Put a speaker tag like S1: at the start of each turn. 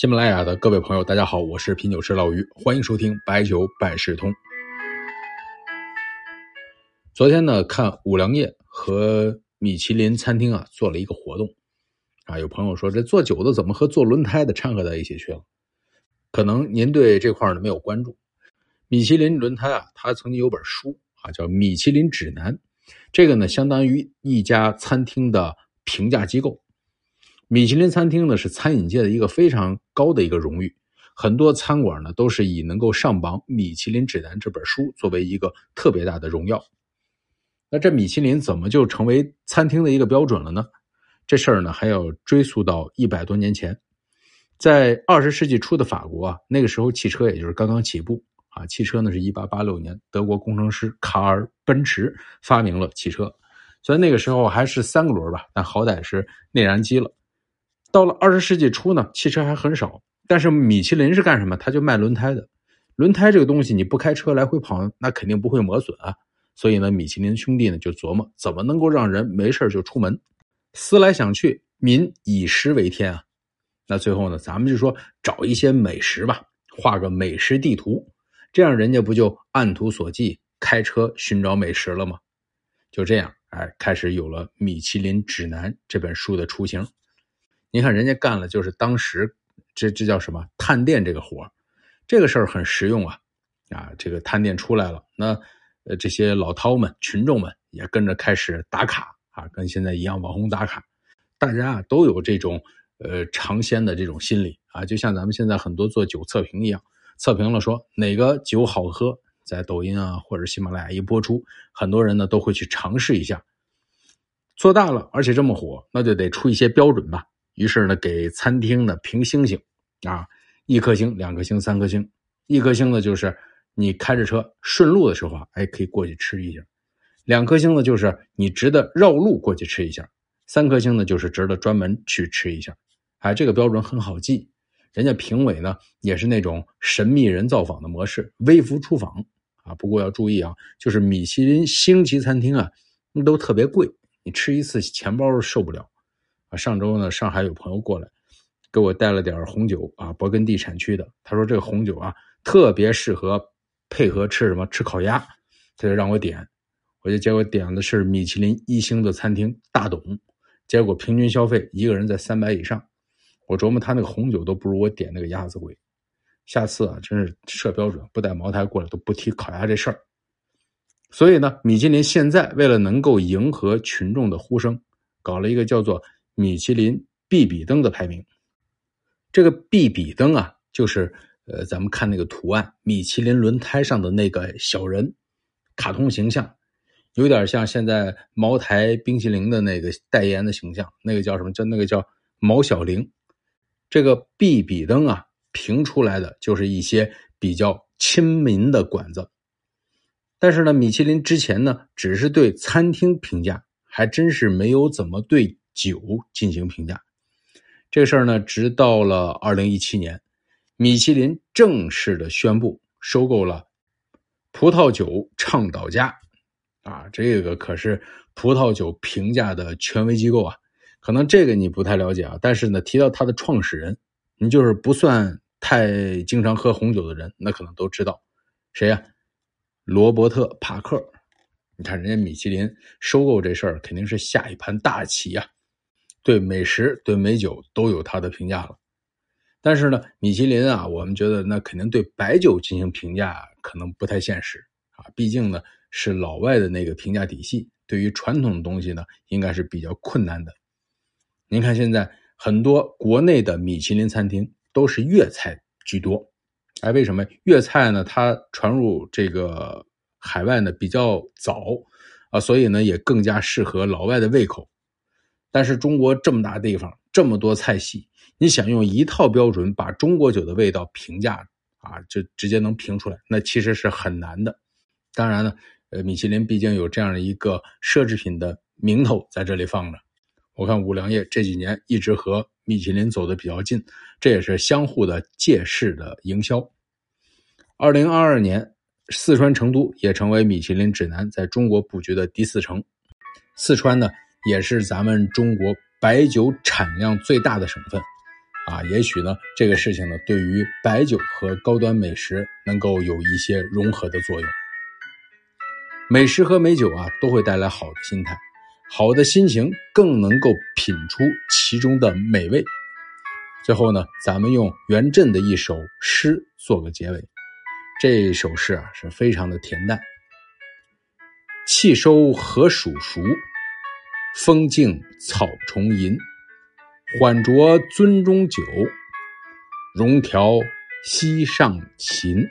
S1: 喜马拉雅的各位朋友，大家好，我是品酒师老于，欢迎收听白酒百事通。昨天呢，看五粮液和米其林餐厅啊做了一个活动啊，有朋友说这做酒的怎么和做轮胎的掺和在一起去了？可能您对这块呢没有关注。米其林轮胎啊，它曾经有本书啊，叫《米其林指南》，这个呢相当于一家餐厅的评价机构。米其林餐厅呢是餐饮界的一个非常高的一个荣誉，很多餐馆呢都是以能够上榜《米其林指南》这本书作为一个特别大的荣耀。那这米其林怎么就成为餐厅的一个标准了呢？这事儿呢还要追溯到一百多年前，在二十世纪初的法国啊，那个时候汽车也就是刚刚起步啊，汽车呢是一八八六年德国工程师卡尔·奔驰发明了汽车，虽然那个时候还是三个轮吧，但好歹是内燃机了。到了二十世纪初呢，汽车还很少，但是米其林是干什么？他就卖轮胎的。轮胎这个东西，你不开车来回跑，那肯定不会磨损啊。所以呢，米其林兄弟呢就琢磨怎么能够让人没事就出门。思来想去，民以食为天啊。那最后呢，咱们就说找一些美食吧，画个美食地图，这样人家不就按图索骥，开车寻找美食了吗？就这样，哎，开始有了《米其林指南》这本书的雏形。你看人家干了，就是当时这这叫什么探店这个活这个事儿很实用啊啊！这个探店出来了，那呃这些老饕们、群众们也跟着开始打卡啊，跟现在一样网红打卡，大家啊都有这种呃尝鲜的这种心理啊，就像咱们现在很多做酒测评一样，测评了说哪个酒好喝，在抖音啊或者喜马拉雅一播出，很多人呢都会去尝试一下，做大了，而且这么火，那就得出一些标准吧。于是呢，给餐厅呢评星星，啊，一颗星、两颗星、三颗星。一颗星呢，就是你开着车顺路的时候啊，哎，可以过去吃一下；两颗星呢，就是你值得绕路过去吃一下；三颗星呢，就是值得专门去吃一下。哎，这个标准很好记。人家评委呢，也是那种神秘人造访的模式，微服出访啊。不过要注意啊，就是米其林星级餐厅啊，都特别贵，你吃一次钱包受不了。啊，上周呢，上海有朋友过来，给我带了点红酒啊，勃艮第产区的。他说这个红酒啊，特别适合配合吃什么？吃烤鸭。他就让我点，我就结果点的是米其林一星的餐厅大董，结果平均消费一个人在三百以上。我琢磨他那个红酒都不如我点那个鸭子贵。下次啊，真是设标准，不带茅台过来都不提烤鸭这事儿。所以呢，米其林现在为了能够迎合群众的呼声，搞了一个叫做。米其林必比登的排名，这个必比登啊，就是呃，咱们看那个图案，米其林轮胎上的那个小人，卡通形象，有点像现在茅台冰淇淋的那个代言的形象，那个叫什么？叫那个叫毛小玲。这个必比登啊，评出来的就是一些比较亲民的馆子，但是呢，米其林之前呢，只是对餐厅评价，还真是没有怎么对。酒进行评价，这事儿呢，直到了二零一七年，米其林正式的宣布收购了葡萄酒倡导家，啊，这个可是葡萄酒评价的权威机构啊。可能这个你不太了解啊，但是呢，提到他的创始人，你就是不算太经常喝红酒的人，那可能都知道谁呀？罗伯特·帕克。你看人家米其林收购这事儿，肯定是下一盘大棋呀。对美食、对美酒都有他的评价了，但是呢，米其林啊，我们觉得那肯定对白酒进行评价可能不太现实啊，毕竟呢是老外的那个评价体系，对于传统的东西呢，应该是比较困难的。您看现在很多国内的米其林餐厅都是粤菜居多，哎，为什么粤菜呢？它传入这个海外呢比较早啊，所以呢也更加适合老外的胃口。但是中国这么大地方，这么多菜系，你想用一套标准把中国酒的味道评价啊，就直接能评出来，那其实是很难的。当然呢，呃，米其林毕竟有这样的一个奢侈品的名头在这里放着。我看五粮液这几年一直和米其林走的比较近，这也是相互的借势的营销。二零二二年，四川成都也成为米其林指南在中国布局的第四城。四川呢？也是咱们中国白酒产量最大的省份，啊，也许呢，这个事情呢，对于白酒和高端美食能够有一些融合的作用。美食和美酒啊，都会带来好的心态，好的心情更能够品出其中的美味。最后呢，咱们用元稹的一首诗做个结尾。这首诗啊，是非常的恬淡。气收何属熟，风静草重吟。缓酌樽中酒，融调溪上琴。